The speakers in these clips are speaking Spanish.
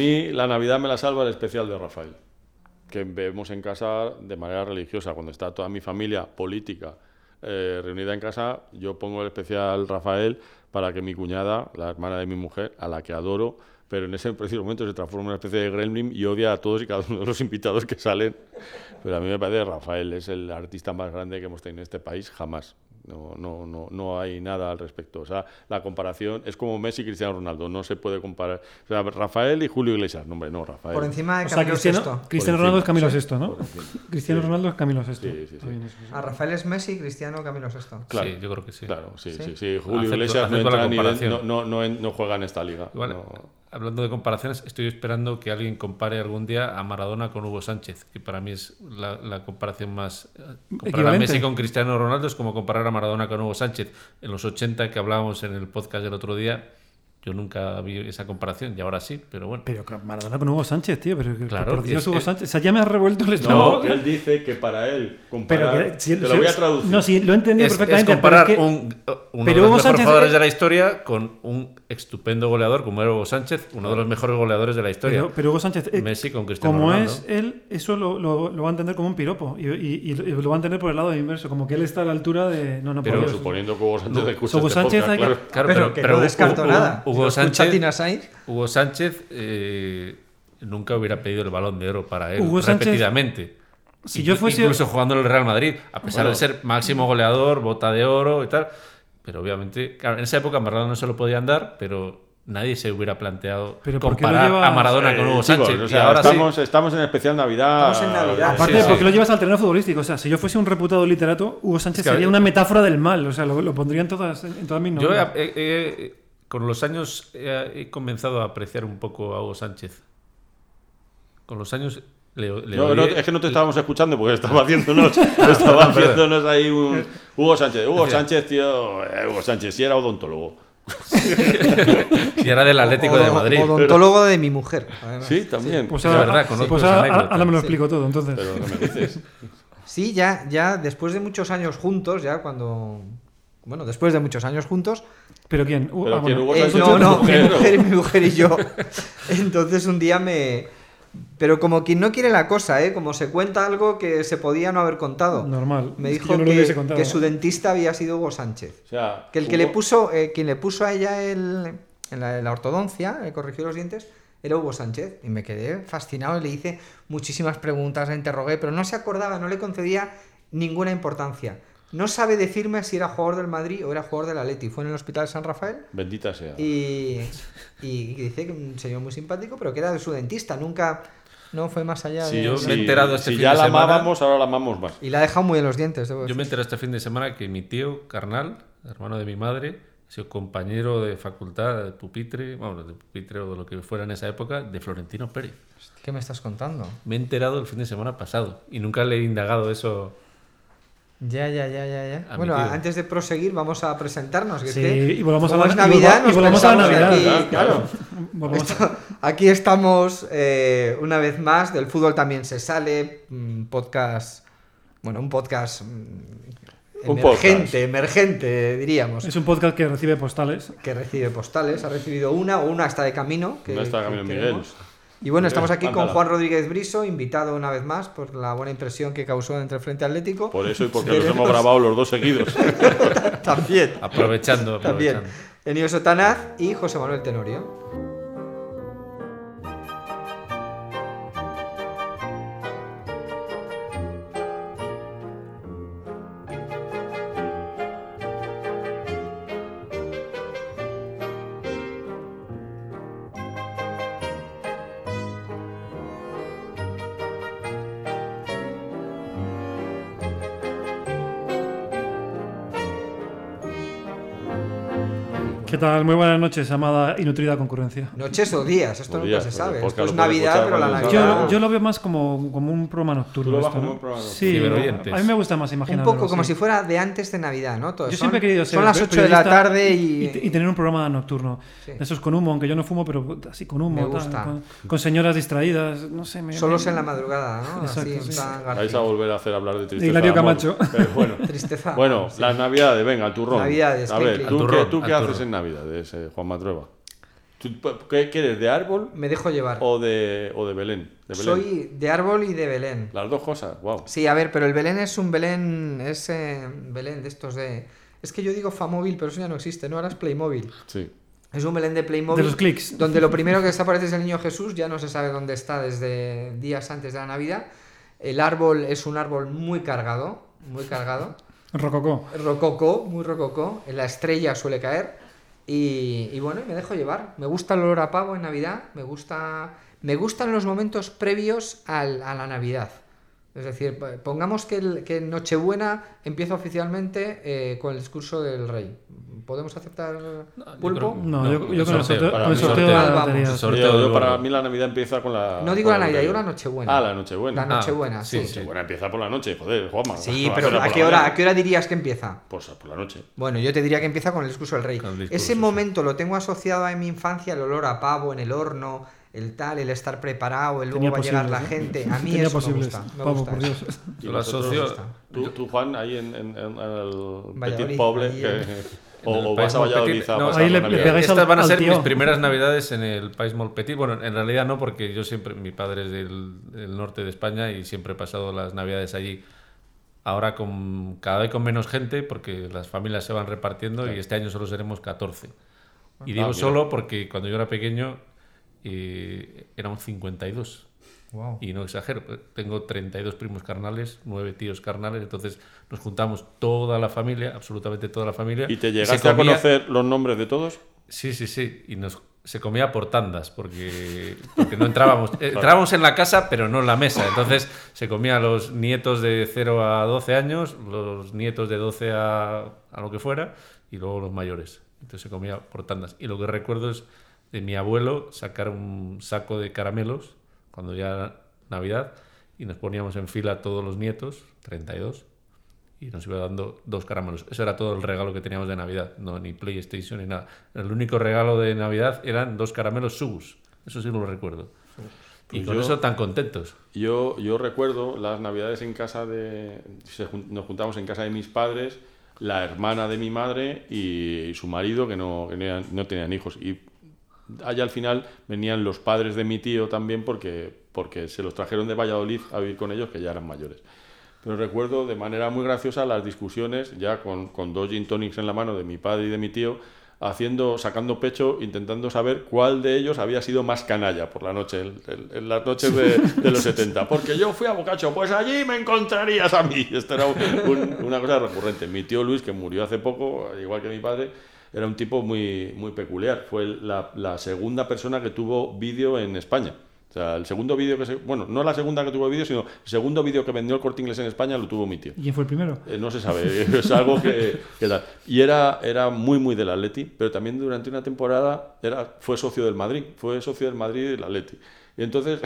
mí la Navidad me la salva el especial de Rafael, que vemos en casa de manera religiosa. Cuando está toda mi familia política eh, reunida en casa, yo pongo el especial Rafael para que mi cuñada, la hermana de mi mujer, a la que adoro, pero en ese preciso momento se transforma en una especie de gremlin y odia a todos y cada uno de los invitados que salen. Pero a mí me parece que Rafael es el artista más grande que hemos tenido en este país jamás. No, no, no, no hay nada al respecto. O sea, la comparación es como Messi y Cristiano Ronaldo. No se puede comparar. O sea, Rafael y Julio Iglesias. No, hombre, no, Rafael. Por encima de O sea, Camilo Cristiano, Ronaldo es Camilo VI, ¿no? Cristiano Sí. Ronaldo es Camilo VI. Sí, sí. A Rafael es Messi, Cristiano Camilo Sesto. Claro. Sí, yo creo que sí. Claro, sí, ¿Sí? sí, sí. Julio Acepto- Iglesias no, acepto entra ni de- no, no, no, en- no juega en esta liga. Igual, No. Hablando de comparaciones, estoy esperando que alguien compare algún día a Maradona con Hugo Sánchez, que para mí es la, la comparación más... eh, Comparar a. Messi con Cristiano Ronaldo es como comparar a Maradona con Hugo Sánchez. En los 80 que hablábamos en el podcast del otro día, yo nunca vi esa comparación y ahora sí, pero bueno. Pero Maradona con Hugo Sánchez, tío. Pero Claro, por Dios, es- Hugo es- Sánchez. O sea, ya me has revuelto el No, estómago. él dice que para él pero comparar. que- si- te si- lo voy a traducir. No, sí, lo he entendido Es, es perfectamente. comparar pero es que- un, uno pero de Hugo los mejores Sánchez jugadores es- de la historia con un estupendo goleador como era Hugo Sánchez, uno de los mejores goleadores de la historia. Pero, pero Hugo Sánchez, eh, Messi con Cristiano como Ronaldo. es él, eso lo, lo- lo va a entender como un piropo. Y, y- y lo va a entender por el lado inverso. Como que él está a la altura de. No, no, Pero por Pero Dios. suponiendo que Hugo Sánchez escucha Hugo este Sánchez podcast, hay claro. Claro, pero, que no descarto nada. Hugo Sánchez, Tina Sainz, Hugo Sánchez eh, nunca hubiera pedido el balón de oro para él Hugo Sánchez- repetidamente. Si yo fuese- Incluso jugando en el Real Madrid, a pesar Bueno. de ser máximo goleador, bota de oro y tal. Pero obviamente, claro, en esa época Maradona no se lo podían dar, pero nadie se hubiera planteado Pero ¿por qué lo comparar llevas- a Maradona con Eh, Hugo chicos, Sánchez. o sea, ahora estamos, sí. estamos en especial Navidad. Estamos en Navidad. Aparte, Sí, sí. porque lo llevas al terreno futbolístico. O sea, si yo fuese un reputado literato, Hugo Sánchez Es que, sería una metáfora del mal. O sea, lo, lo pondría en todas, en todas mis Yo he- novelas. he- he- con los años he, he comenzado a apreciar un poco a Hugo Sánchez. Con los años le, le No, no, odié- es que no te estábamos escuchando porque estaba haciéndonos, estaba haciéndonos ahí un. Hugo Sánchez. Hugo Sánchez, tío. eh, Hugo Sánchez, sí era odontólogo. y era del Atlético de Madrid. Odontólogo de mi mujer. además. Sí, también. Pues es ahora, verdad, conozco pues esa ahora- me lo Sí. explico todo. Entonces, Pero ¿qué me dices? Sí, ya, ya después de muchos años juntos, ya cuando. Bueno, después de muchos años juntos. ¿Pero quién? Uh, Pero ah, quién, bueno. Hugo eh, no, no, mi mujer, mi mujer y yo. Entonces un día me. Pero como quien no quiere la cosa, ¿eh? Como se cuenta algo que se podía no haber contado. Normal. Me dijo no que, hubiese contado. que su dentista había sido Hugo Sánchez. O sea, Que el que le Hugo- puso, eh, quien le puso a ella el, en la, la ortodoncia, le corrigió los dientes, era Hugo Sánchez. Y me quedé fascinado y le hice muchísimas preguntas, la interrogué, pero no se acordaba, no le concedía ninguna importancia. No sabe decirme si era jugador del Madrid o era jugador del Atleti. Fue en el Hospital San Rafael Bendita sea. y, y dice que un señor muy simpático, pero que era de su dentista. Nunca, no fue más allá Si de... yo me he enterado este si fin ya de la semana- amábamos, ahora la amamos más. Y la ha dejado muy en los dientes, debo Yo me enteré este fin de semana que mi tío carnal, hermano de mi madre, ha sido compañero de facultad, de pupitre, bueno, de pupitre o de lo que fuera en esa época, de Florentino Pérez. ¿Qué me estás contando? Me he enterado el fin de semana pasado y nunca le he indagado eso. Ya, ya, ya, ya, ya. Bueno, antes de proseguir, vamos a presentarnos. que es Sí, que, y volvamos a la- Navidad, y nos volvamos a la Navidad. aquí, claro. Esto- aquí estamos eh, una vez más. Del fútbol también se sale. mm, podcast. Bueno, un podcast. mm, Un emergente, podcast. emergente, diríamos. Es un podcast que recibe postales. Que recibe postales. Ha recibido una o una está de camino. Que, Una está de que camino, queremos. Miguel. Y bueno, Miguel, estamos aquí con. Juan Rodríguez Briso, invitado una vez más por la buena impresión que causó entre el Frente Atlético. Por eso y porque los hemos grabado los dos seguidos. También. Aprovechando, También. aprovechando. Enio Sotanaz y José Manuel Tenorio. Tal? Muy buenas noches, amada y nutrida concurrencia. Noches o días, esto O nunca días, se sabe. Esto es Navidad, pero la Navidad. Yo, yo lo veo más como, como un programa nocturno. Esto, como ¿no? un programa Sí, a mí me gusta más Un imaginarlo. poco como sí. si fuera de antes de Navidad, ¿no? Todo- Yo son- siempre he querido ser Son las pe- 8 de la periodista tarde y. y, y tener un programa nocturno. Sí. Eso es con humo, aunque yo no fumo, pero así con humo. Me tal, gusta. con, con señoras distraídas, no sé. Me, Solos me- en la madrugada, ¿no? Así Exacto, en sí. plan Vais a volver a hacer hablar de tristeza. Hilario. Camacho. Bueno. Tristeza. Bueno, las navidades, venga, al turrón. Navidades, A ¿qué ver? ¿tú, qué, haces en Navidades, eh, Juan Matrueva? ¿Tú, ¿Qué quieres, de árbol Me dejo llevar. o de, o de Belén? De Belén. Soy de árbol y de Belén. Las dos cosas, wow. Sí, a ver, pero el Belén es un Belén, es eh, Belén de estos de... Es que yo digo Famóvil, pero eso ya no existe, ¿no? Ahora es Playmobil. Sí. Es un Belén de Playmobil. De los clics. Donde lo primero que desaparece es el niño Jesús, ya no se sabe dónde está desde días antes de la Navidad. El árbol es un árbol muy cargado, muy cargado. Rococó. Rococó, muy rococó. En la estrella suele caer. Y, bueno, y me dejo llevar. Me gusta el olor a pavo en Navidad. Me gusta. Me gustan los momentos previos al- a la Navidad. Es decir, pongamos que, el- que Nochebuena empieza oficialmente eh, con el discurso del rey. ¿Podemos aceptar pulpo? creo- No, No, yo, yo con el sorteo, para con el mí sorteo la Vamos. lotería. El sorteo. Yo- yo del para gordo. mí la Navidad empieza con la. No digo la Navidad, digo la Nochebuena. Ah, la Nochebuena. La Ah, Nochebuena, sí, sí. sí. Nochebuena empieza por la noche, joder, Juanma. Sí, No pero ¿a qué, hora. ¿a qué hora dirías que empieza? Pues por la noche. Bueno, yo te diría que empieza con el discurso del rey. Discurso, Ese sí. momento lo tengo asociado a mi infancia, el olor a pavo en el horno, el tal, el estar preparado, el luego va a llegar la ¿eh? gente. A mí Tenía eso me gusta. Me Pavo, gusta por eso. Dios. Yo vosotros, asocio- Tú, tú, Juan, ahí en, en- en el Valladolid, Petit Poble, que- o, o vas a Valladolid Petit. a No, ahí le- le pegáis Estas al- van a ser tío. mis primeras navidades en el País Molt Petit. Bueno, en realidad no, porque yo siempre, mi padre es del, del norte de España y siempre he pasado las navidades allí. Ahora con cada vez con menos gente, porque las familias se van repartiendo y este año solo seremos 14. Y digo mira. solo porque cuando yo era pequeño eh, éramos 52. Wow. Y no exagero, tengo 32 primos carnales, 9 tíos carnales, entonces nos juntamos toda la familia, absolutamente toda la familia. ¿Y te llegaste a conocer los nombres de todos? Sí, sí, sí. Y nos, se comía por tandas, porque, porque no entrábamos. eh, Entrábamos en la casa, pero no en la mesa. Entonces se comía a los nietos de 0 a 12 años, los nietos de 12 a, a lo que fuera, y luego los mayores. Entonces se comía por tandas. Y lo que recuerdo es de mi abuelo sacar un saco de caramelos, cuando ya era Navidad, y nos poníamos en fila todos los nietos, 32, y nos iba dando dos caramelos. Eso era todo el regalo que teníamos de Navidad, no ni PlayStation ni nada. El único regalo de Navidad eran dos caramelos Subus. Eso sí lo recuerdo. y Pues con yo- eso tan contentos. Yo, yo recuerdo las navidades en casa de... nos juntamos en casa de mis padres, la hermana de mi madre y, y su marido, que no, que no eran- no tenían hijos. Y allá al final venían los padres de mi tío también porque, porque se los trajeron de Valladolid a vivir con ellos, que ya eran mayores. Pero recuerdo de manera muy graciosa las discusiones, ya con, con dos gin tonics en la mano de mi padre y de mi tío, haciendo, sacando pecho, intentando saber cuál de ellos había sido más canalla por la noche, en las noches de, los 70. Porque yo fui a Bocacho, pues allí me encontrarías a mí. Esto era un- una cosa recurrente. Mi tío Luis, que murió hace poco, igual que mi padre, era un tipo muy, muy peculiar. Fue la, la segunda persona que tuvo vídeo en España. O sea, el segundo vídeo que se... Bueno, no la segunda que tuvo vídeo, sino el segundo vídeo que vendió el Corte Inglés en España lo tuvo mi tío. ¿Y quién fue el primero? Eh, no se sabe, es algo que, que. Y era, era muy, muy del Atleti, pero también durante una temporada era, fue socio del Madrid, fue socio del Madrid y del Atleti. Y entonces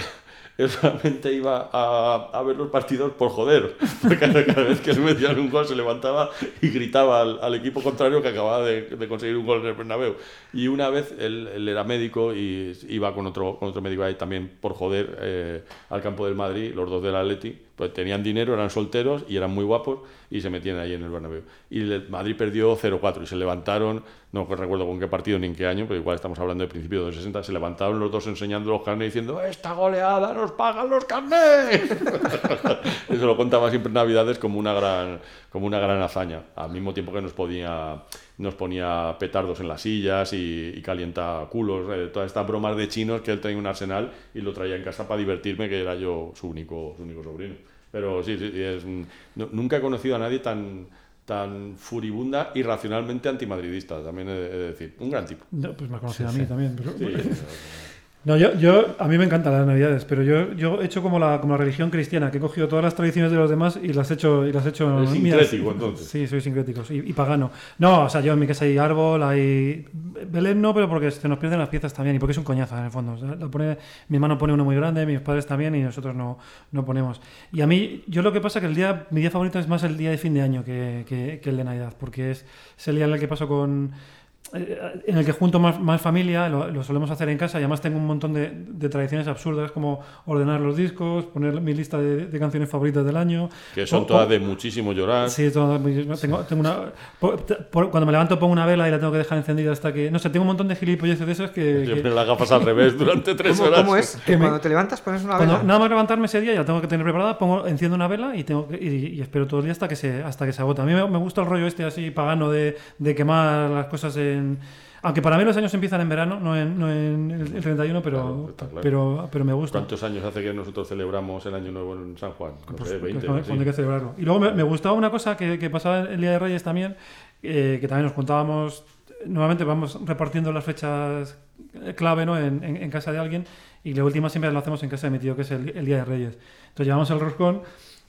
él solamente iba a, a ver los partidos por joder, porque cada, cada vez que le metían un gol se levantaba y gritaba al, al equipo contrario que acababa de, de conseguir un gol en el Bernabéu. Y una vez él, él era médico y iba con otro, con otro médico ahí también por joder eh, al campo del Madrid, los dos del Atleti, pues tenían dinero, eran solteros y eran muy guapos y se metían ahí en el Bernabéu. Y el Madrid perdió 0-4 y se levantaron, no recuerdo con qué partido ni en qué año, pero igual estamos hablando de principios de los 60, se levantaron los dos enseñando los carnés diciendo ¡Esta goleada nos pagan los carnés! Eso lo contaba siempre en Navidades como una gran, como una gran hazaña, al mismo tiempo que nos ponía, nos ponía petardos en las sillas y, y calienta culos, eh, todas estas bromas de chinos que él tenía un arsenal y lo traía en casa para divertirme, que era yo su único, su único sobrino. Pero sí, es, no- nunca he conocido a nadie tan, tan furibunda y racionalmente antimadridista, también he de, he de decir. Un gran tipo. No, pues me ha conocido a mí también. pero- Sí, No, yo, yo, a mí me encantan las navidades, pero yo, yo he hecho como la, como la religión cristiana, que he cogido todas las tradiciones de los demás y las he hecho, y las he hecho sincrético, entonces. Sí, soy sincrético y, y pagano. No, o sea, yo en mi casa hay árbol, hay... Belén no, pero porque se nos pierden las piezas también y porque es un coñazo en el fondo. O sea, la pone, mi hermano pone uno muy grande, mis padres también y nosotros no, no ponemos. Y a mí, yo lo que pasa que el día, mi día favorito es más el día de fin de año que, que- que el de Navidad, porque es, es el día en el que paso con en el que junto más, más familia, lo, lo solemos hacer en casa y además tengo un montón de, de tradiciones absurdas como ordenar los discos, poner mi lista de, de canciones favoritas del año. Que son todas de muchísimo llorar. Sí, todo- tengo, tengo una, por- cuando me levanto pongo una vela y la tengo que dejar encendida hasta que... No sé, tengo un montón de gilipolleces de esos que... Yo que- me las gafas al revés durante tres ¿Cómo, horas. cómo es? Que me- Cuando te levantas pones una Cuando vela. nada más levantarme ese día ya la tengo que tener preparada, pongo, enciendo una vela y, tengo que- y, y espero todo el día hasta que se, hasta que se agota. A mí me, me gusta el rollo este así pagano de, de quemar las cosas en... Aunque para mí los años empiezan en verano, no en, no en el, el 31, pero, Claro, está claro. pero, pero me gusta. ¿Cuántos años hace que nosotros celebramos el Año Nuevo en San Juan? No Pues, sé, pues 20. cuando, sí. cuando hay que celebrarlo. Y luego me, me gustaba una cosa que, que pasaba el Día de Reyes también, eh, que también nos contábamos, nuevamente vamos repartiendo las fechas clave ¿no? en, en- en casa de alguien y la última siempre la hacemos en casa de mi tío, que es el, el Día de Reyes. Entonces llevamos el roscón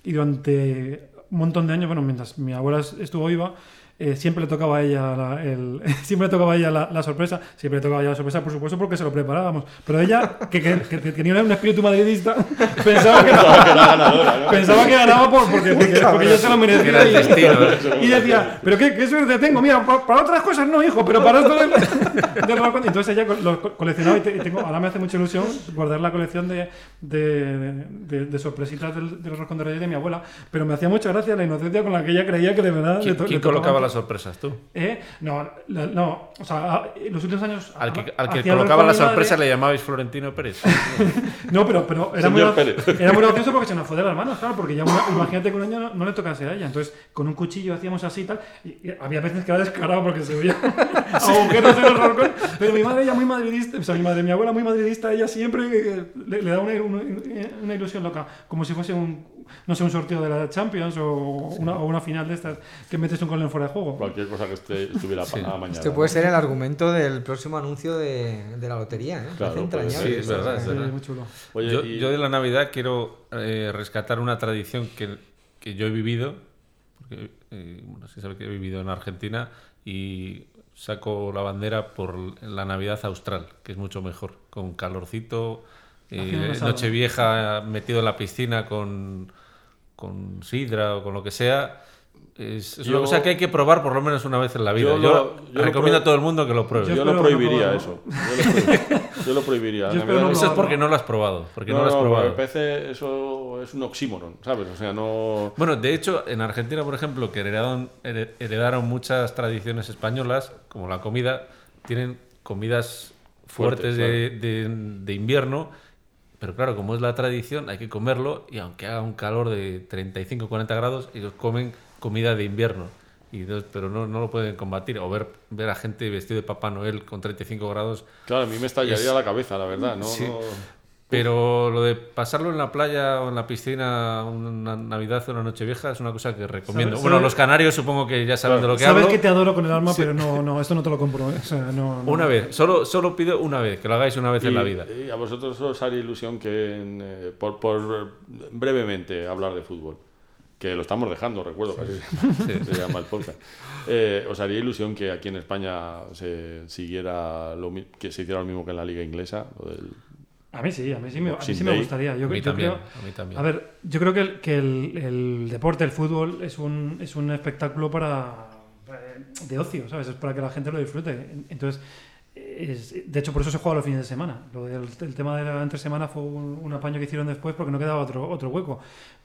y durante un montón de años, bueno, mientras mi abuela estuvo viva, eh, siempre le tocaba a ella la, el- siempre le tocaba a ella la, la sorpresa, siempre le tocaba a ella la sorpresa, por supuesto, porque se lo preparábamos. Pero ella, que, que- que tenía un espíritu madridista, pensaba que, Pensaba que era ganadora, ¿no? Pensaba que ganaba por, porque, porque, porque yo se lo merecía. era el Y, destino. y decía, pero qué, qué suerte tengo, mira, pa- para, otras cosas no, hijo, pero para esto roscón". Entonces ella lo co- coleccionaba y, te- y tengo, ahora me hace mucha ilusión guardar la colección de, de, de- de sorpresitas del, de reyes de mi abuela, pero me hacía mucha gracia la inocencia con la que ella creía que de verdad... ¿Quién, le to- le tocaba. Las sorpresas? ¿Tú? ¿Eh? No, la- no, o sea, a- en los últimos años... Al que, al colocaba la madre. sorpresa le llamabais Florentino Pérez. No, pero, pero era, muy, era muy gracioso porque se nos fue de las manos, claro, porque ya una- imagínate que un año no, no le tocase a ella. Entonces, con un cuchillo hacíamos así y tal. Y, y había veces que era descarado porque se veía agujeros en el roscón. Pero mi madre, ella muy madridista, o sea, mi madre, mi abuela muy madridista, ella siempre eh, le, le da una, una, una ilusión loca, como si fuese un, no sé, un sorteo de la Champions o una, o una final de estas que metes un gol en fuera de juego. Cualquier cosa que esté, estuviera Sí. a mañana. Este puede ser el argumento del próximo anuncio de, de la lotería, ¿eh? Claro, entrañable. Sí, es verdad, es Sí, verdad. muy chulo. Oye, yo, y- yo de la Navidad quiero eh, rescatar una tradición que, que yo he vivido, porque eh, bueno, se sabe que he vivido en Argentina y saco la bandera por la Navidad austral, que es mucho mejor, con calorcito, un asado. Nochevieja metido en la piscina con, con sidra o con lo que sea. Es, es Yo- una cosa que hay que probar por lo menos una vez en la vida. Yo recomiendo a todo el mundo que lo pruebe. Yo yo lo no prohibiría eso. Yo lo, prohibiría. Yo lo prohibiría. Yo La espero no Navidad- Eso es porque no lo has probado. Porque no, No, lo has probado. me parece eso es un oxímoron, ¿sabes? O sea, no. Bueno, de hecho, en Argentina, por ejemplo, que heredaron, here- heredaron muchas tradiciones españolas, como la comida, tienen comidas fuertes, Fuertes, de, de- de invierno, pero claro, como es la tradición, hay que comerlo y aunque haga un calor de 35-40 grados, ellos comen comida de invierno. Y entonces- pero no, no lo pueden combatir. O ver, ver a gente vestido de Papá Noel con 35 grados Claro, a mí me estallaría Es- la cabeza, la verdad. No, Sí. no- Pero lo de pasarlo en la playa o en la piscina una Navidad o una Nochevieja es una cosa que recomiendo. ¿Sabes- Bueno, sabes- los canarios supongo que ya saben de lo que Sabes hablo. que te adoro con el alma, pero no, no, esto no te lo compro. O sea, no, no. Una vez, solo, solo pido una vez, que lo hagáis una vez en la vida. Y a vosotros os haría ilusión que, en, eh, por, por brevemente hablar de fútbol, que lo estamos dejando, recuerdo, casi se llama el podcast. Eh, os haría ilusión que aquí en España se siguiera lo, que se hiciera lo mismo que en la liga inglesa, lo del A mí sí, a mí sí me, a mí sí me gustaría. Yo, a mí yo también. creo- a mí también. a ver, yo creo que, el, que el, el deporte, el fútbol, es un, es un espectáculo para de ocio, ¿sabes? Es para que la gente lo disfrute. Entonces, es- de hecho, por eso se juega los fines de semana. Lo del el tema de la entre semana fue un, un apaño que hicieron después porque no quedaba otro, otro hueco.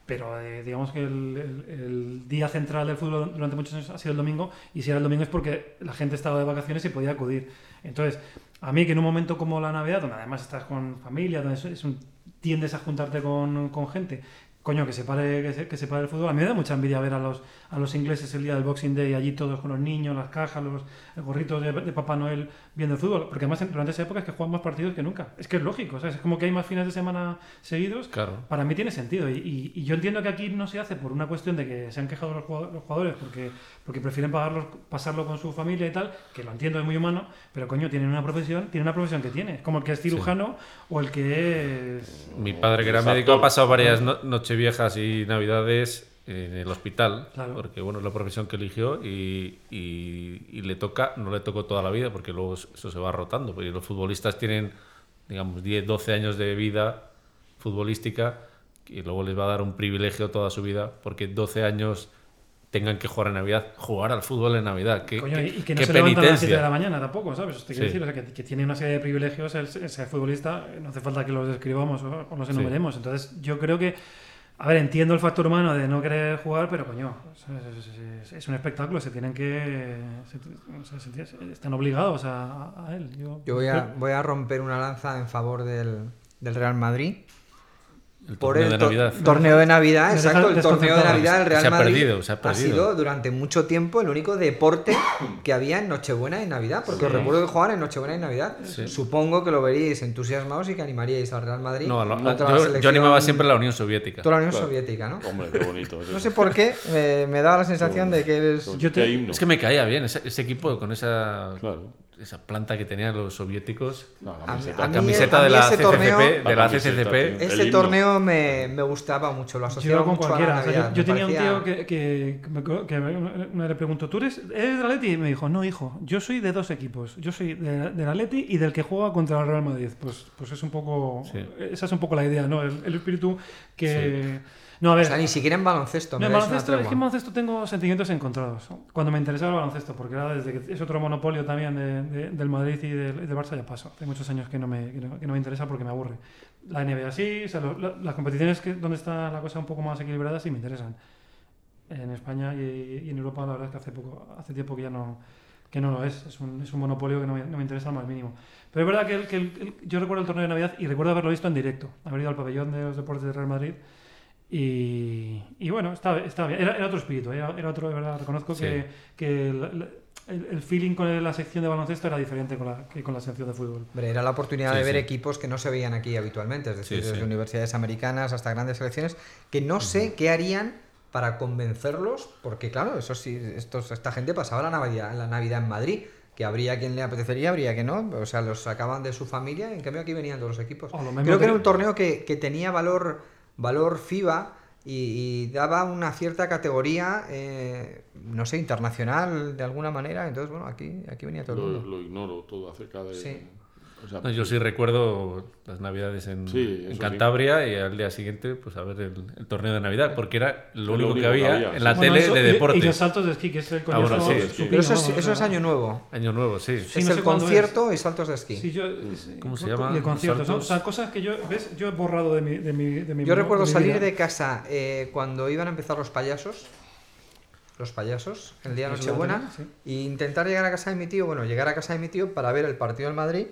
Pero eh, digamos que el, el- el día central del fútbol durante muchos años ha sido el domingo, y si era el domingo es porque la gente estaba de vacaciones y podía acudir. Entonces, a mí que en un momento como la Navidad, donde además estás con familia, donde es- un- tiendes a juntarte con, con gente, coño, que se, pare, que, se, que se pare el fútbol. A mí me da mucha envidia ver a los, a los ingleses el día del Boxing Day, allí todos con los niños, las cajas, los gorritos de, de Papá Noel viendo el fútbol. Porque además durante esa época es que juegan más partidos que nunca. Es que es lógico, ¿sabes? Es como que hay más fines de semana seguidos. Claro. Para mí tiene sentido. Y, y- y yo entiendo que aquí no se hace por una cuestión de que se han quejado los jugadores, porque, porque prefieren pagarlos, pasarlo con su familia y tal, que lo entiendo, es muy humano, pero coño, tienen una profesión, tienen una profesión que tiene, como el que es cirujano o el que es... Mi padre, que era Es médico, ha pasado varias no- nocheviejas y navidades en el hospital, Claro. porque bueno, es la profesión que eligió y, y- y le toca, no le tocó toda la vida, porque luego eso se va rotando, porque los futbolistas tienen, digamos, 10, 12 años de vida futbolística y luego les va a dar un privilegio toda su vida, porque 12 años tengan que jugar en Navidad, jugar al fútbol en Navidad. Qué, Coño, y que no se levantan a las 7 de la mañana tampoco, ¿sabes? Te quiero Sí. decir, o sea, que, que tiene una serie de privilegios el, ser futbolista, no hace falta que los describamos o, o los Sí. enumeremos. Entonces, yo creo que, a ver, entiendo el factor humano de no querer jugar, pero coño, es, es- un espectáculo, se tienen que. se- o sea, se tienen- están obligados a, a él. Yo, Yo voy a, voy a romper una lanza en favor del, del Real Madrid. El Por torneo el de to- Navidad. torneo de Navidad, exacto. El torneo de. Navidad del Real Se ha Madrid perdido, se ha perdido. sido durante mucho tiempo el único deporte que había en Nochebuena y Navidad. Porque os recuerdo que jugaban en Nochebuena y Navidad. Sí. Supongo que lo veríais entusiasmados y que animaríais al Real Madrid. No, la yo, yo animaba siempre a la Unión Soviética. Toda la Unión Claro. Soviética, ¿no? Hombre, qué bonito. es No sé por qué, me, me daba la sensación de que eres... Yo te-. Es que me caía bien ese, ese equipo con esa, Claro. Esa planta que tenían los soviéticos. No, la A mí- camiseta. a mí- Camiseta de la CCCP, torneo- de la La camiseta, CCCP. tío. Ese torneo me, me gustaba mucho, lo Yo asociaba con mucho a la cualquiera. o sea, yo- yo, tenía un tío que, que, que me que le preguntó, ¿tú eres, eres del Atleti? Y me dijo, no, hijo, yo soy de dos equipos. Yo soy de- del Atleti y del que juega contra el Real Madrid. Pues, pues es un poco... Sí. Esa es un poco la idea, ¿no? El, el espíritu que... No, a O ver... sea, ni siquiera en baloncesto. No, me en baloncesto, es que en baloncesto tengo sentimientos encontrados. Cuando me interesaba el baloncesto, porque era desde que es otro monopolio también de- de- del Madrid y del, del Barça, ya paso. Hace muchos años que no, me, que no, que no me interesa porque me aburre. La NBA sí, o sea, lo- la- las competiciones que, donde está la cosa un poco más equilibrada sí me interesan. En España y, y en Europa la verdad es que hace, poco, hace tiempo que ya no, que no lo es. Es un, es un monopolio que no me, no me interesa al más mínimo. Pero es verdad que, el- que el- el- yo recuerdo el torneo de Navidad y recuerdo haberlo visto en directo. Haber ido al pabellón de los deportes del Real Madrid. Y, y bueno, estaba, estaba bien. Era, era otro espíritu, era, era otro, de verdad. Reconozco Sí. que, que el, el- el feeling con la sección de baloncesto era diferente con la, que con la sección de fútbol. Hombre, era la oportunidad Sí, de ver sí. equipos que no se veían aquí habitualmente, es decir, Sí, sí. desde universidades americanas hasta grandes selecciones, que no sé qué harían para convencerlos, porque claro, eso sí, estos, esta gente pasaba la Navidad, la Navidad en Madrid, que habría quien le apetecería, habría que no, o sea, los sacaban de su familia, en cambio aquí venían todos los equipos. Creo que que- era un torneo que, que tenía valor, valor FIBA y, y daba una cierta categoría, eh, no sé, internacional de alguna manera, entonces bueno, aquí, aquí venía todo el Lo, mundo. lo ignoro todo acerca de. Sí. O sea, No, yo sí recuerdo las navidades en, Sí, Cantabria y al día siguiente pues a ver el, el torneo de Navidad, porque era lo, lo único, único que había, que había, en la Bueno, tele eso- de y- Y, los saltos de esquí, que es el Ah, bueno, sí, sí. Pero eso es, vamos, eso es o sea, año nuevo. Año nuevo, sí. Sí, es no el sé concierto y saltos de esquí. Sí, yo, sí, ¿Cómo se y llama? el concierto, son, Saltos. o sea, cosas que yo, ¿ves? Yo he borrado de mi, de mi, de mi Yo recuerdo salir de casa eh, cuando iban a empezar los payasos. Los payasos, el día de Nochebuena. tengo, E intentar llegar a casa de mi tío, bueno, llegar a casa de mi tío para ver el partido del Madrid.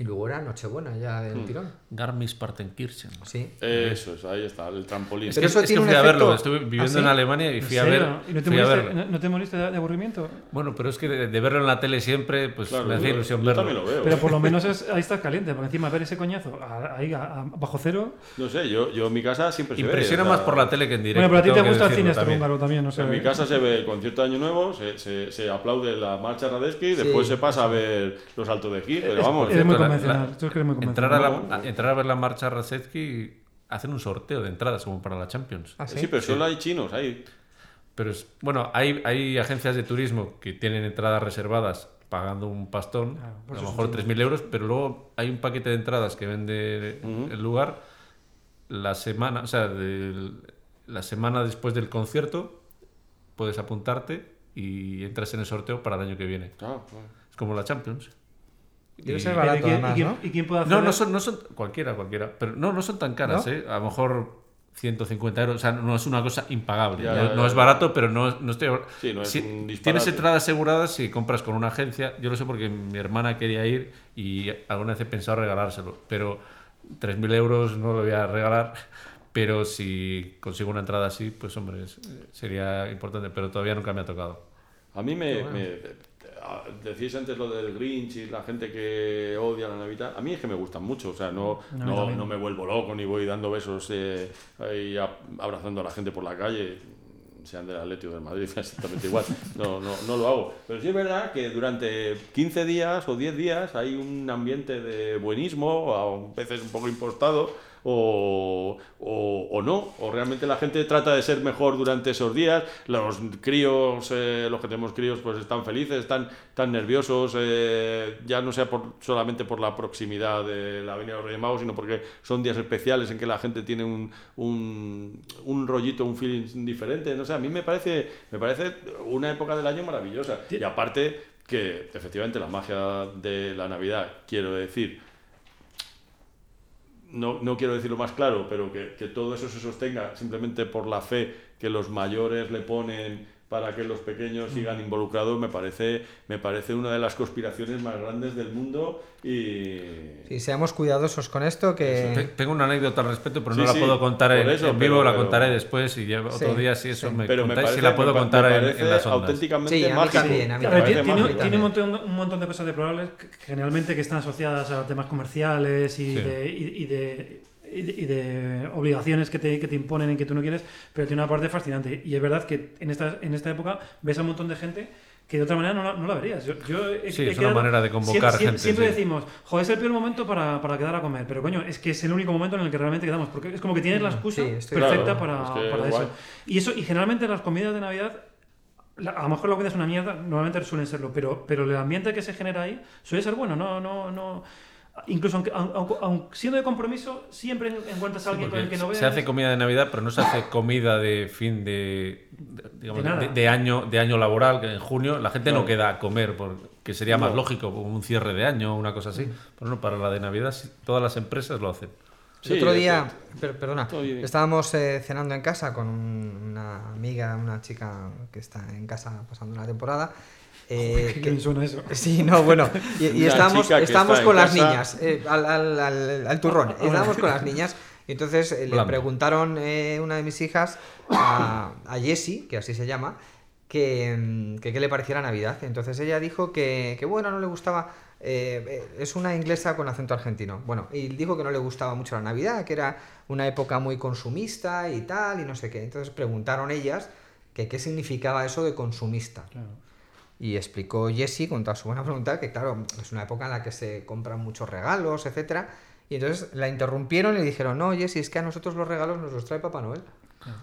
Y luego era Nochebuena ya Hmm. del tirón. Garmisch-Partenkirchen. Sí. Eso es, ahí está, el trampolín. Es Pero que, eso es que tiene un fui a verlo, efecto- estuve viviendo ¿Ah, sí? en Alemania y ¿En fui a ver. ¿Y no te, fui a moriste, verlo. no- no te moriste de, de aburrimiento? Bueno, pero es que de, de verlo en la tele siempre, pues Claro, me hacía yo- ilusión yo verlo. también lo veo. Pero por lo menos es, ahí estás caliente, porque encima ver ese coñazo ahí a- a- bajo cero. No sé, yo, yo en mi casa siempre se ve. Impresiona o sea, más por la tele que en directo. bueno, pero a ti te gusta el cine también. húngaro también, no sé. En mi casa se ve el concierto de Año Nuevo, se, se, se aplaude la marcha Radetzky, Sí. después se pasa a ver los saltos de esquí, pero vamos. La- la- que Entrar a, la- a- entrar a ver la marcha Rasetsky hacen un sorteo de entradas como para la Champions. ¿Ah, Sí, pero solo hay chinos ahí. Pero es, bueno, hay, hay agencias de turismo que tienen entradas reservadas pagando un pastón, Claro, por a lo mejor un 3.000 euros, pero luego hay un paquete de entradas que vende el lugar la semana, o sea, del- la semana después del concierto puedes apuntarte y entras en el sorteo para el año que viene. Claro, claro. Es como la Champions. Debe ser ¿Y barato, quién- además, y, quién, ¿no? y quién puede hacer no, no son, no son cualquiera, cualquiera, pero no, no son tan caras, ¿No? ¿eh? A lo mejor 150 euros, o sea, no es una cosa impagable. Ya, no, ya, no ya, es ya. barato, pero no, no estoy... Sí, no es si un tienes entradas aseguradas si compras con una agencia, yo lo sé porque mi hermana quería ir y alguna vez he pensado regalárselo, pero 3.000 euros no lo voy a regalar, pero si consigo una entrada así, pues hombre, es- sería importante, pero todavía nunca me ha tocado. A mí me, me- a- decís antes lo del Grinch y la gente que odia la Navidad. A mí es que me gustan mucho, o sea, no, no, no me vuelvo loco ni voy dando besos eh, ahí a- abrazando a la gente por la calle, sean del Atlético del Madrid, exactamente igual. No, no, no lo hago. Pero sí es verdad que durante 15 días o 10 días hay un ambiente de buenismo, a veces un poco impostado, o, o, o no, o realmente la gente trata de ser mejor durante esos días, los críos, eh, los que tenemos críos, pues están felices, están tan nerviosos, eh, ya no sea por, solamente por la proximidad de la Avenida de los Reyes Magos, sino porque son días especiales en que la gente tiene un, un, un rollito, un feeling diferente, no sé, a mí me parece, me parece una época del año maravillosa, y aparte que efectivamente la magia de la Navidad, quiero decir, no, no quiero decirlo más claro, pero que, que todo eso se sostenga simplemente por la fe que los mayores le ponen para que los pequeños sigan involucrados me parece me parece una de las conspiraciones más grandes del mundo y Sí, seamos cuidadosos con esto, que... Te- Tengo una anécdota al respecto, pero Sí, no la sí, puedo contar en, eso, en vivo, pero- la pero- contaré después y ya otro Sí, día si eso sí. me pero me contáis parece, si la puedo me contar me en- en, las ondas. auténticamente mágico. Me tiene, tiene- un, montón, un montón de cosas deplorables, que- generalmente que están asociadas a temas comerciales y, Sí. de, y, y de, y de- y de obligaciones que te, que te imponen en que tú no quieres, pero tiene una parte fascinante. Y es verdad que en esta, en esta época ves a un montón de gente que de otra manera no la, no la verías. Yo, yo he- Sí, he es una quedado- manera de convocar siempre, gente, Siempre sí. decimos, joder, es el peor momento para, para quedar a comer, pero coño, es que es el único momento en el que realmente quedamos, porque es como que tienes la excusa Sí, perfecta Claro, para, es que para eso. Y eso, y generalmente las comidas de Navidad a lo mejor la comida es una mierda, normalmente suelen serlo, pero, pero el ambiente que se genera ahí suele ser bueno, no, no, no. Incluso aunque, aun- aun- aun siendo de compromiso, siempre encuentras a alguien con el que no ves. se hace comida de Navidad, pero no se hace comida de fin de, de- digamos, De de, de año, de año laboral, que en junio la gente no Claro. queda a comer, porque sería más No. lógico, como un cierre de año o una cosa así. Pero no, para la de Navidad sí, todas las empresas lo hacen. El Sí, otro día, per- perdona, estábamos eh, cenando en casa con un- una amiga, una chica que está en casa pasando la temporada. Eh, Qué que- suena eso. Sí, no, bueno, y, y estábamos, con las casa. niñas, eh, al, al- al- al turrón, estábamos con las niñas y entonces eh, le preguntaron eh, una de mis hijas a, a Jessie, que así se llama, que, mm, que qué le pareciera Navidad. Entonces ella dijo que, que bueno, no le gustaba, es una inglesa con acento argentino, bueno, y dijo que no le gustaba mucho la Navidad, que era una época muy consumista y tal, y no sé qué. Entonces preguntaron ellas que qué significaba eso de consumista. Y explicó Jesse con toda su buena voluntad que, claro, es una época en la que se compran muchos regalos, etcétera. Y entonces la interrumpieron y le dijeron, no, Jesse, es que a nosotros los regalos nos los trae Papá Noel.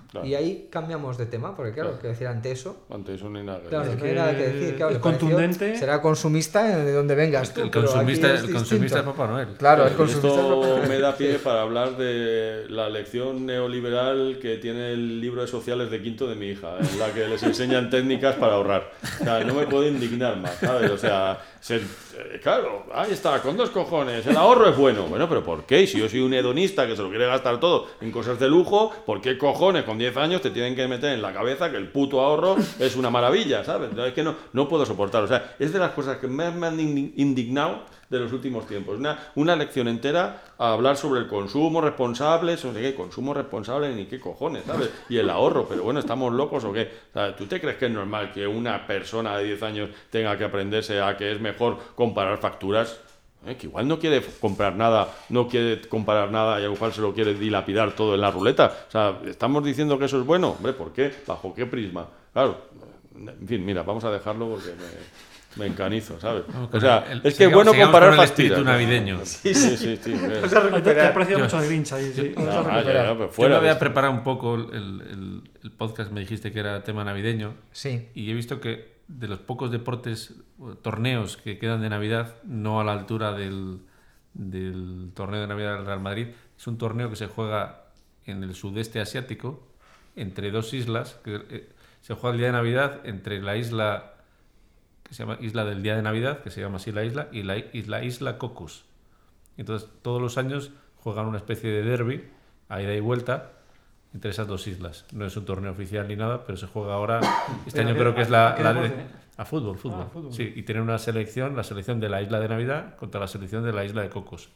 Claro. Y ahí cambiamos de tema, porque claro, Claro. que decir ante eso, Ante eso no hay nada que claro, decir. Es no hay nada que que decir. Claro, es le pareció- contundente. Será consumista de donde vengas tú. El pero aquí consumista, es el consumista es. Papá Noel. Claro, el consumista es Papá Esto Noel. me da pie para hablar de la lección neoliberal que tiene el libro de sociales de quinto de mi hija, en la que les enseñan técnicas para ahorrar. O sea, no me puedo indignar más, ¿sabes? O sea, ser- eh, claro, ahí está, con dos cojones, el ahorro es bueno. Bueno, pero ¿por qué? Si yo soy un hedonista que se lo quiere gastar todo en cosas de lujo, ¿por qué cojones con 10 años te tienen que meter en la cabeza que el puto ahorro es una maravilla, ¿sabes? Es que no, no puedo soportar. O sea, es de las cosas que más me han indi- indignado de los últimos tiempos. Una, una lección entera a hablar sobre el consumo responsable, sobre qué consumo responsable ni qué cojones, ¿sabes? Y el ahorro, pero bueno, ¿estamos locos o qué? ¿Tú te crees que es normal que una persona de 10 años tenga que aprenderse a que es mejor comparar facturas? Eh, que igual no quiere comprar nada, no quiere comparar nada y a lo mejor se lo quiere dilapidar todo en la ruleta. O sea, ¿estamos diciendo que eso es bueno? Hombre, ¿por qué? ¿Bajo qué prisma? Claro, en fin, mira, vamos a dejarlo porque me encanizo, ¿sabes? O sea, el- es que es bueno comparar con el facturas. espíritu navideño. Sí, sí, sí. sí, recuperar. ha parecido Yo- mucho al Grinch ahí, sí. No, ah, ya, Yo me de había esto. preparado un poco el, el- el podcast, me dijiste que era tema navideño, Sí, y he visto que de los pocos deportes, torneos que quedan de Navidad, no a la altura del, del torneo de Navidad del Real Madrid, es un torneo que se juega en el sudeste asiático, entre dos islas, que eh, se juega el día de Navidad entre la isla que se llama Isla del Día de Navidad, que se llama así la isla, y la isla, isla Cocos. Entonces, todos los años juegan una especie de derby, a ida y vuelta, entre esas dos islas. No es un torneo oficial ni nada, pero se juega ahora. Este ¿Pero año creo que es la. de- a fútbol, fútbol. Ah, fútbol. Sí, y tienen una selección, la selección de la isla de Navidad contra la selección de la isla de Cocos.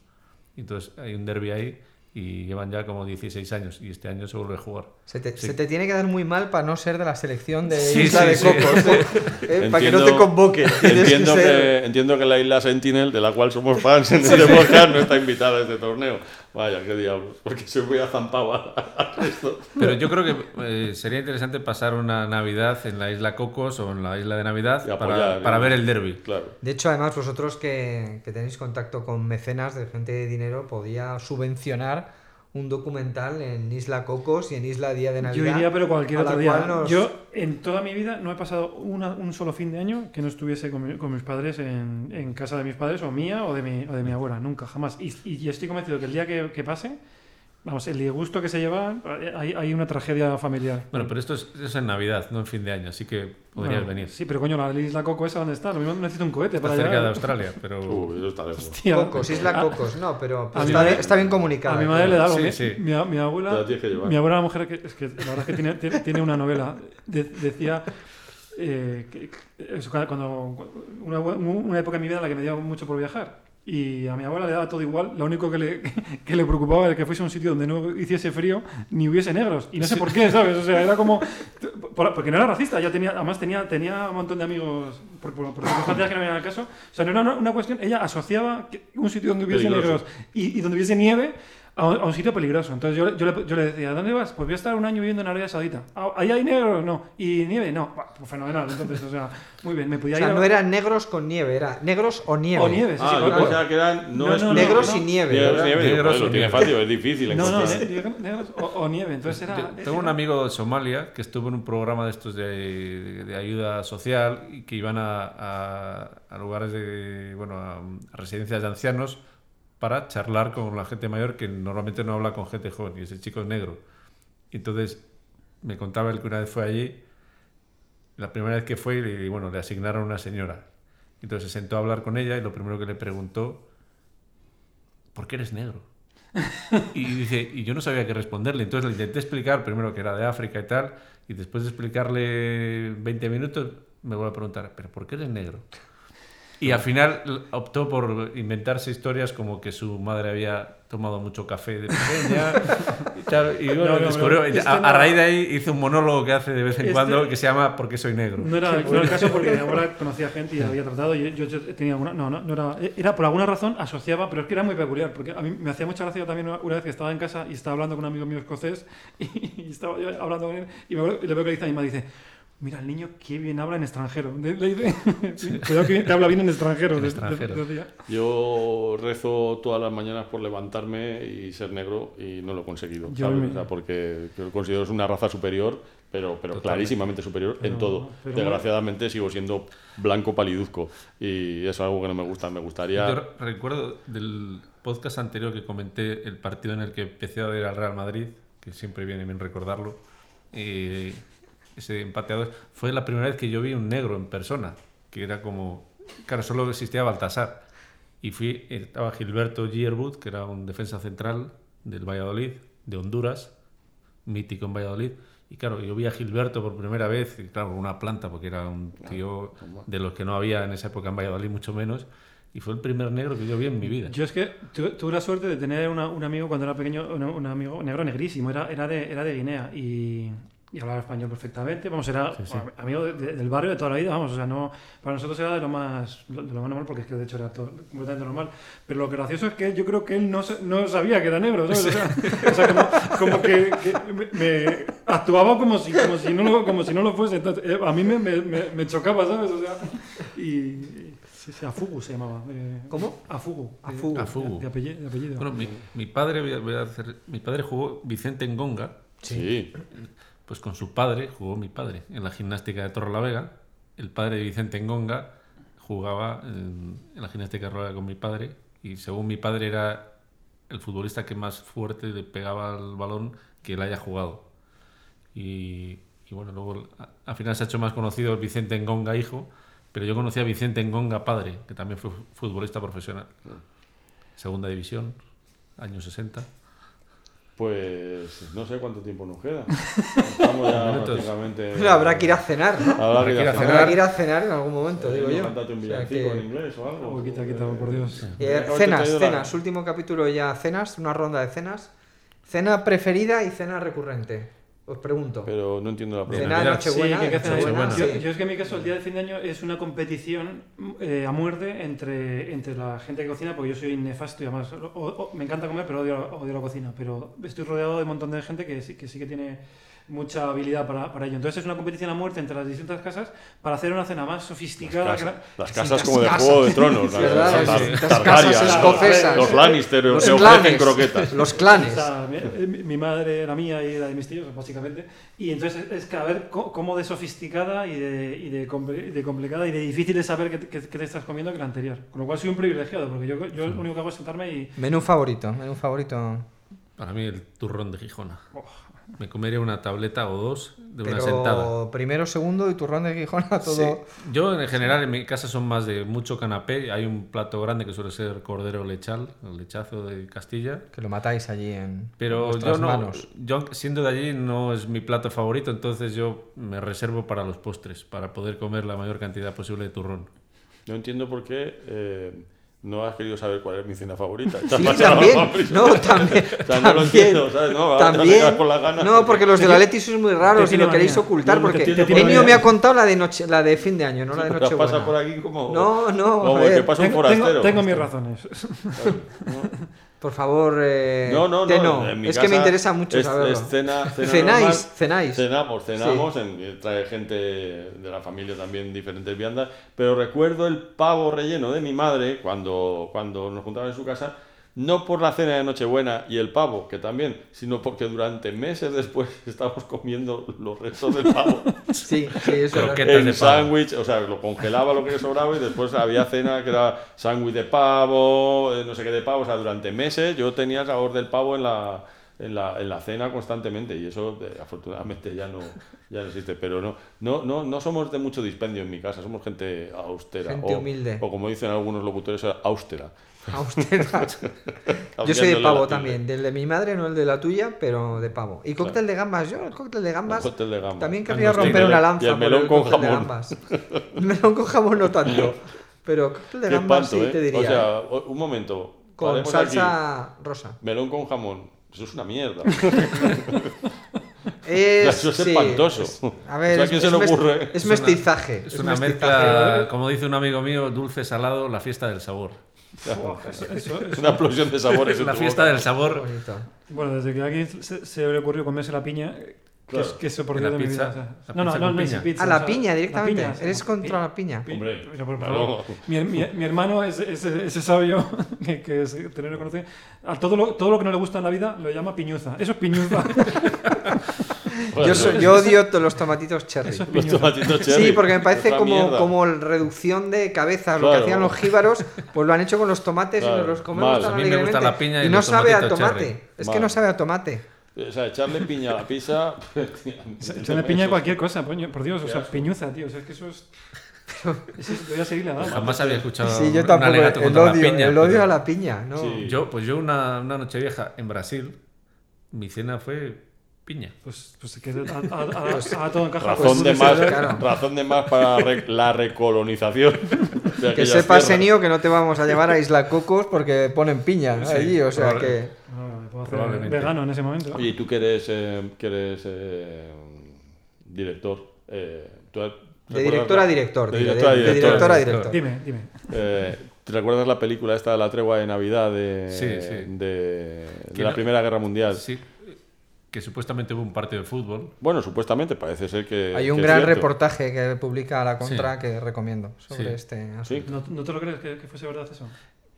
Entonces, hay un derby ahí y llevan ya como 16 años y este año se vuelve a jugar. se te, Sí. se te tiene que dar muy mal para no ser de la selección de Sí, Isla sí, de sí. Cocos, ¿eh? Eh, para que no te. Tienes Entiendo que, entiendo que la isla Sentinel, de la cual somos fans en este podcast, no está invitada a este torneo. Vaya, qué diablos, porque se voy a zampado a a esto. Pero yo creo que eh, sería interesante pasar una Navidad en la isla Cocos o en la isla de Navidad para, ver el derby. Claro. De hecho, además, vosotros que, que tenéis contacto con mecenas de gente de dinero, podía subvencionar un documental en Isla Cocos y en Isla Día de Navidad. Yo iría, pero cualquier otro día. nos- Yo, en toda mi vida, no he pasado una- un solo fin de año que no estuviese con, mi- con mis padres en, en casa de mis padres, o mía, o de mi, o de mi abuela. Nunca, jamás. Y, y yo estoy convencido que el día que, que pase, vamos, el disgusto que se llevan, hay, hay una tragedia familiar. Bueno, pero esto es, es en Navidad, no en fin de año, así que podrías Bueno, venir. Sí, pero coño, la isla Coco esa, ¿dónde está? Lo mismo necesito un cohete Está para cerca llegar. de Australia, pero... Uy, eso está lejos. Hostia. Cocos, Isla A- Cocos, no, pero a mi está, madre- bien, está bien comunicada. A mi madre le da algo. Sí, Mi- sí. Mi, abuela, la mi abuela, una mujer que es que la verdad es que tiene, tiene, tiene una novela. De- decía eh, que, que- eso, cuando- cuando una, una época en mi vida en la que me dio mucho por viajar. Y a mi abuela le daba todo igual. Lo único que le, que le preocupaba era que fuese a un sitio donde no hiciese frío ni hubiese negros. Y no sé por qué, ¿sabes? O sea, era como. por- porque no era racista. Ya tenía, además tenía, tenía un montón de amigos por, por, por circunstancias que no venían al caso. O sea, no era una, una cuestión. Ella asociaba que un sitio donde hubiese Peligroso. negros y, y donde hubiese nieve a un, a un sitio peligroso. Entonces yo, yo, le, yo le decía, ¿dónde vas? Pues voy a estar un año viviendo en Arabia Saudita. "Ah, ¿Ahí hay negros? No. ¿Y nieve? No. Bah, pues fenomenal. Entonces, o sea, muy bien. Me O podía sea, ir a- no eran negros con nieve, era negros o nieve. O nieve, sí, Ah, sí. yo o- pensaba que eran no, No, es no, negros no, y no. nieve. Negros nieve, digo, Negros pues, o lo tiene fácil, es difícil No, no, negros o, o nieve. Entonces era... Yo Tengo un amigo de Somalia que estuvo en un programa de estos de, de- de ayuda social y que iban a, a- a lugares de, bueno, a, a residencias de ancianos para charlar con la gente mayor que normalmente no habla con gente joven y ese chico es negro. Entonces me contaba él que una vez fue allí, la primera vez que fue, y bueno, le asignaron una señora. Entonces se sentó a hablar con ella y lo primero que le preguntó, ¿por qué eres negro? Y dice, y yo no sabía qué responderle. Entonces le intenté explicar primero que era de África y tal, y después de explicarle 20 minutos, me vuelve a preguntar, ¿pero por qué eres negro? Y al final optó por inventarse historias como que su madre había tomado mucho café de pequeña y tal. Y bueno, No, no, descubrió- no, es que a, a no- raíz de ahí hizo un monólogo que hace de vez en Este- cuando que se llama ¿Por qué soy negro? No era, no era el caso porque abuela conocía gente y había tratado y yo, yo tenía una... No, no, no era... Era por alguna razón asociaba, pero es que era muy peculiar porque a mí me hacía mucha gracia también una, vez que estaba en casa y estaba hablando con un amigo mío escocés y, estaba yo hablando con él y, me acuerdo- y le veo que le dice a mi madre, dice... Mira, el niño qué bien habla en extranjero. Cuidado que te habla bien en extranjero. En de- de- extranjero. decía. Yo rezo todas las mañanas por levantarme y ser negro y no lo he conseguido, Yo ¿sabes? me- O sea, porque yo considero es una raza superior, pero, pero Totalmente. clarísimamente superior en Pero- todo. pero- Desgraciadamente sigo siendo blanco paliduzco y es algo que no me gusta. Me gustaría... Yo re- recuerdo del podcast anterior que comenté el partido en el que empecé a ver al Real Madrid, que siempre viene bien recordarlo. eh, ese empate a dos. Fue la primera vez que yo vi un negro en persona, que era como. Claro, solo existía Baltasar. Y fui, estaba Gilberto Gierwood, que era un defensa central del Valladolid, de Honduras, mítico en Valladolid. Y claro, yo vi a Gilberto por primera vez, y claro, una planta, porque era un tío de los que no había en esa época en Valladolid, mucho menos. Y fue el primer negro que yo vi en mi vida. Yo es que tu- tuve la suerte de tener una- un amigo cuando era pequeño, un, un amigo negro negrísimo, era, era, de, era de Guinea y, y hablaba español perfectamente, vamos, era Sí, sí. amigo de- de- del barrio de toda la vida, vamos, o sea, no, para nosotros era de lo más, de lo más normal porque es que de hecho era todo completamente normal, pero lo gracioso es que yo creo que él no, no sabía que era negro, ¿sabes? O sea, o sea, como, como que, que me, me actuaba como si, como, si no lo, como si no lo fuese, entonces, eh, a mí me, me, me- me chocaba, ¿sabes? O sea, y... sí, sí, Afugu se llamaba. eh, ¿Cómo? Afugu. Afugu. de- Afugu. De, apellido. de apellido. Bueno, mi, mi padre, voy a- hacer- mi padre jugó Vicente Ngonga, Sí. Pues con su padre jugó mi padre en la gimnástica de Torrelavega. El padre de Vicente Ngonga jugaba en, en la gimnástica de Torrelavega con mi padre y según mi padre era el futbolista que más fuerte le pegaba al balón que él haya jugado. Y, y bueno, luego al final se ha hecho más conocido el Vicente Ngonga hijo, pero yo conocí a Vicente Ngonga padre, que también fue futbolista profesional. Segunda división, años 60. Pues no sé cuánto tiempo nos queda. Estamos ya Minutos. prácticamente... Pero habrá que ir a cenar, ¿no? Habrá que ir a cenar. Habrá que ir a cenar en algún momento, digo yo. Cántate un O sea villancico que- en inglés o algo. Oh, quita, quita, por Dios. Eh, Haberte cenas, la- cenas. Último capítulo ya, cenas, una ronda de cenas. Cena preferida y cena recurrente. Os pregunto. Pero no entiendo la pregunta. Navidad. Nochebuena. Sí, que- que hacen ahí. Nochebuena, Nochebuena. Yo, es que en mi caso el día de fin de año es una competición eh, a muerte entre, entre la gente que cocina, porque yo soy nefasto y además o- o- me encanta comer, pero odio, odio la cocina. Pero estoy rodeado de un montón de gente que sí que, sí que tiene mucha habilidad para, para ello. Entonces es una competición a muerte entre las distintas casas para hacer una cena más sofisticada. Las, que casas- la- las Sí, casas las como de. Juego de Tronos. Es la- verdad, la- las Targaryen, casas escocesas. Los Lannister Los te ofrecen clanes. croquetas. Los clanes. Sea, mi, madre, la mía y la de mis tíos, básicamente. Y entonces es que a ver cómo de sofisticada y de, y de, compli- de complicada y de difícil es saber qué, qué- qué te estás comiendo que la anterior. Con lo cual soy un privilegiado, porque yo, yo lo único que hago es sentarme y... Menú favorito, menú favorito. Para mí el turrón de Gijona. Oh. Me comería una tableta o dos de una sentada. primero, segundo y turrón de Gijona, todo. Sí. Yo en general en mi casa son más de mucho canapé. Hay un plato grande que suele ser cordero lechal, el lechazo de Castilla. Que lo matáis allí en Pero yo no, manos. yo siendo de allí no es mi plato favorito, entonces yo me reservo para los postres, para poder comer la mayor cantidad posible de turrón. No entiendo por qué eh, no has querido saber cuál es mi cena favorita. Sí, también. No, también. O sea, no lo también, entiendo, ¿sabes? No, también. las ganas. No, porque los de la Leti sois muy raros y lo queréis manía. ocultar. No, Porque Enio me ha contado la de noche, la de fin de año, no la de Sí, has pasado por Nochebuena. aquí como... No, no, como a el que ver. pasa un Tengo, forastero. tengo- tengo mis razones. Por favor, eh, No, no, no. Teno, en mi es que me interesa mucho es- saberlo. es cena- cena cenáis, normal. cenáis. Cenamos, cenamos, en- trae gente de la familia también diferentes viandas, pero recuerdo el pavo relleno de mi madre cuando, cuando nos juntaban en su casa, no por la cena de Nochebuena y el pavo, que también, sino porque durante meses después estábamos comiendo los restos del pavo Sí, sí, eso era. En pavo. sándwich, o sea, lo congelaba lo que sobraba y después había cena que era sándwich de pavo, eh, no sé qué de pavo, o sea, durante meses yo tenía el sabor del pavo en la, en la, en la cena constantemente y eso eh, afortunadamente ya no, ya no existe, pero no, no, no, no somos de mucho dispendio en mi casa, somos gente austera. Gente o, humilde. O como dicen algunos locutores, austera. Austera. Yo soy de pavo también, del de mi madre, no el de la tuya, pero de pavo. Y cóctel de gambas, yo el cóctel de gambas El cóctel de gambas. también querría romper y el- una y lanza por melón el con de jamón. gambas. El melón con jamón no tanto, pero cóctel de Qué gambas espanto, sí ¿eh? te diría. O sea, un momento. con paremos salsa rosa. Melón con jamón. Eso es una mierda. Es, Eso es sí, espantoso. es- a ver, O sea, ¿a es, quién se le ocurre? es mestizaje. Es es una mestizaje. mezcla, como dice un amigo mío, dulce, salado, la fiesta del sabor. Eso- eso- Es una explosión de sabores. La fiesta boca. del sabor. Bonito. Bueno, desde que a alguien se, se le ocurrió comerse la piña, eh, que, Claro. es, que eso por ¿En Dios la de mi pizza? vida. o sea. ¿La no, no, no, no es piña? pizza. A o la sea, piña directamente. piña, sí, Eres contra la piña. pi- Hombre, pero por claro. favor. Mi, mi- mi hermano es ese, ese sabio que, que es tener conocido. A todo lo, todo lo que no le gusta en la vida lo llama piñuza. Eso es piñuza. Yo, soy- yo odio los tomatitos cherry. Es Los tomatitos cherry. Sí, porque me parece como, como reducción de cabezas. Lo que hacían los jíbaros, pues lo han hecho con los tomates y nos los comemos Mal. tan A mí me gusta alegremente. la piña y no sabe a tomate. cherry. Es Mal. que no sabe a tomate. O sea, echarle piña a la pizza. Echarle piña a cualquier cosa, por Dios. O sea, piñuza, tío. O sea, es que eso es. Voy a seguirle dando. Jamás había escuchado Sí, yo un tampoco. alegato El contra la odio, piña. el odio pero a la piña. ¿no? Sí. Yo, pues yo una, una noche vieja en Brasil, mi cena fue piña. Pues, pues que a, a- a- a todo encaja. Razón, Pues, de más, claro. razón de más para re- la recolonización. de Que sepas, tierras. Enio, que no te vamos a llevar a Isla Cocos porque ponen piña Sí, allí. O sea que. No, me puedo hacer vegano en ese momento. Oye, ¿y tú que eres, eh, que eres eh, director? Eh, ¿tú De director a director. De director a de- de director. a. Dime, dime. Eh, ¿Te recuerdas la película esta, La tregua de Navidad de, Sí, sí. de, de la no- Primera Guerra Mundial? Sí, que supuestamente hubo un partido de fútbol. Bueno, supuestamente parece ser que. Hay un que gran reportaje que publica La Contra Sí. que recomiendo sobre Sí. este asunto. Sí. ¿No, no te lo crees que, que fuese verdad eso?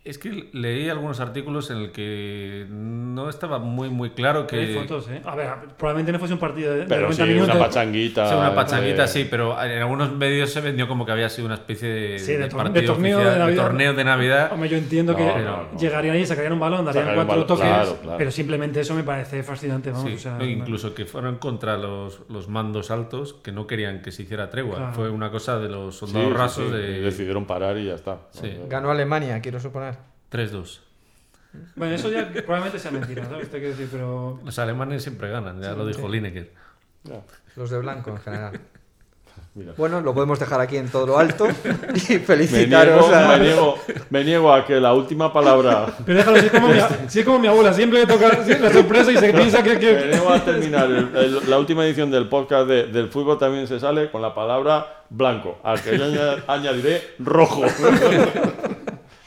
Es que leí algunos artículos en el que no estaba muy muy claro que... Hay fotos, ¿eh? A ver, probablemente no fuese un partido de, Pero 90 sí, minutos. una pachanguita. Sí, una pachanguita, eh, sí, pero en algunos medios se vendió como que había sido una especie de, Sí, de de tor- partido de torneo oficial, de Navidad. torneo de Navidad. Hombre, yo entiendo que No, no, llegarían ahí, sacarían un balón, darían cuatro balón, toques, claro, claro. pero simplemente eso me parece fascinante, vamos. Sí, o sea, no, incluso que fueron contra los, los mandos altos que no querían que se hiciera tregua. Claro. Fue una cosa de los soldados sí, rasos sí, de y decidieron parar y ya está. Sí. Ganó Alemania, quiero suponer. 3-2. Bueno, eso ya probablemente sea mentira, ¿sabes? Te quiero decir, pero... Los alemanes siempre ganan, ya lo dijo Lineker. Ya. Los de blanco en general. Mira. Bueno, lo podemos dejar aquí en todo lo alto y Me felicitaros niego, a... me, niego, me niego a que la última palabra. Pero déjalo, si es como mi, si es como mi abuela, siempre le toca la sorpresa y se piensa que... Me niego a terminar el- el- la última edición del podcast de- del fútbol también se sale con la palabra blanco, al que yo aña- añadiré rojo.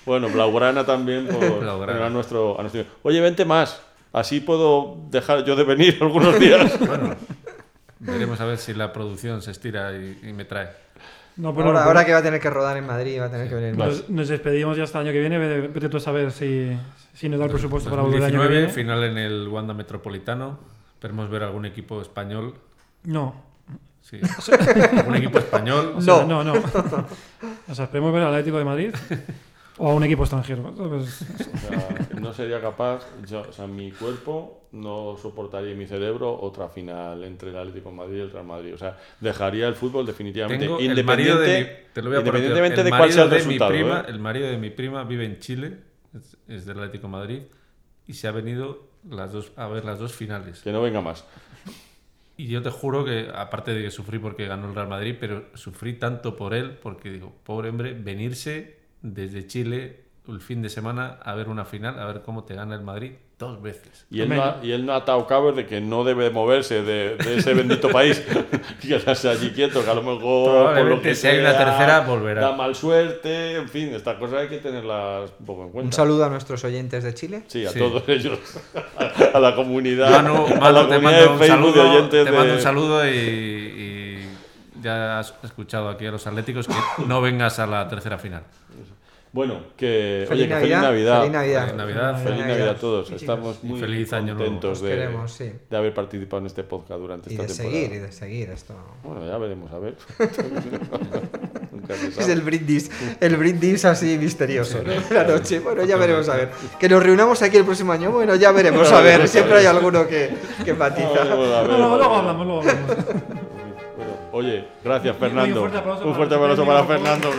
bueno, Blaugrana también por Blaugrana. a nuestro, a nuestro. Oye, vente más. Así puedo dejar yo de venir algunos días. Bueno, veremos a ver si la producción se estira y, y me trae. No, pero Ahora, no, ahora pero que va a tener que rodar en Madrid, va a tener que venir nos, nos despedimos ya hasta el año que viene. Vete, vete tú a saber si, si nos da el presupuesto para volver el año que 2019, viene. final en el Wanda Metropolitano. Esperemos ver algún equipo español. No. Sí. algún equipo español. O sea, No. no, no. O sea, esperemos ver al Atlético de Madrid o a un equipo extranjero. ¿sabes? O sea, no sería capaz, yo- o sea, mi cuerpo no soportaría mi cerebro otra final entre el Atlético de Madrid y el Real Madrid. O sea, dejaría el fútbol definitivamente Tengo el marido de independiente, te lo voy a independientemente el de cuál sea el marido de mi resultado. prima, ¿eh? el marido de mi prima vive en Chile, es, es del Atlético de Madrid y se ha venido las dos a ver las dos finales. Que no venga más. Y yo te juro que, aparte de que sufrí porque ganó el Real Madrid, pero sufrí tanto por él, porque digo, pobre hombre, venirse desde Chile el fin de semana a ver una final, a ver cómo te gana el Madrid dos veces. Y él, no ha, y él no ha atado cabos de que no debe moverse de, de ese bendito país. y quedarse allí quieto, que a lo mejor por lo Probablemente que si hay una sea, tercera, volverá. Da mal suerte, en fin, estas cosas hay que tenerlas un poco en cuenta. Un saludo a nuestros oyentes de Chile. Sí, a Sí. todos ellos. a la comunidad. Manu, a Manu, la te comunidad mando de un Facebook de saludo, oyentes te mando de- un saludo y ya has escuchado aquí a los atléticos que no vengas a la tercera final. Bueno, que Feliz oye, que feliz Navidad. Navidad. Feliz Navidad. Feliz Navidad. Feliz Navidad. Navidad a todos. Sí, Estamos muy feliz contentos Os de, queremos, sí. de haber participado en este podcast durante Y esta de temporada. seguir, y de seguir esto. Bueno, ya veremos, a ver. Es el brindis, el brindis así misterioso, ¿no? De la noche. Bueno, ya veremos a ver. Que nos reunamos aquí el próximo año, bueno, ya veremos a ver. Siempre hay alguno que, que matiza. Ver. luego hablamos, luego hablamos. Oye, gracias Fernando. un fuerte aplauso Un para fuerte aplauso para por Fernando.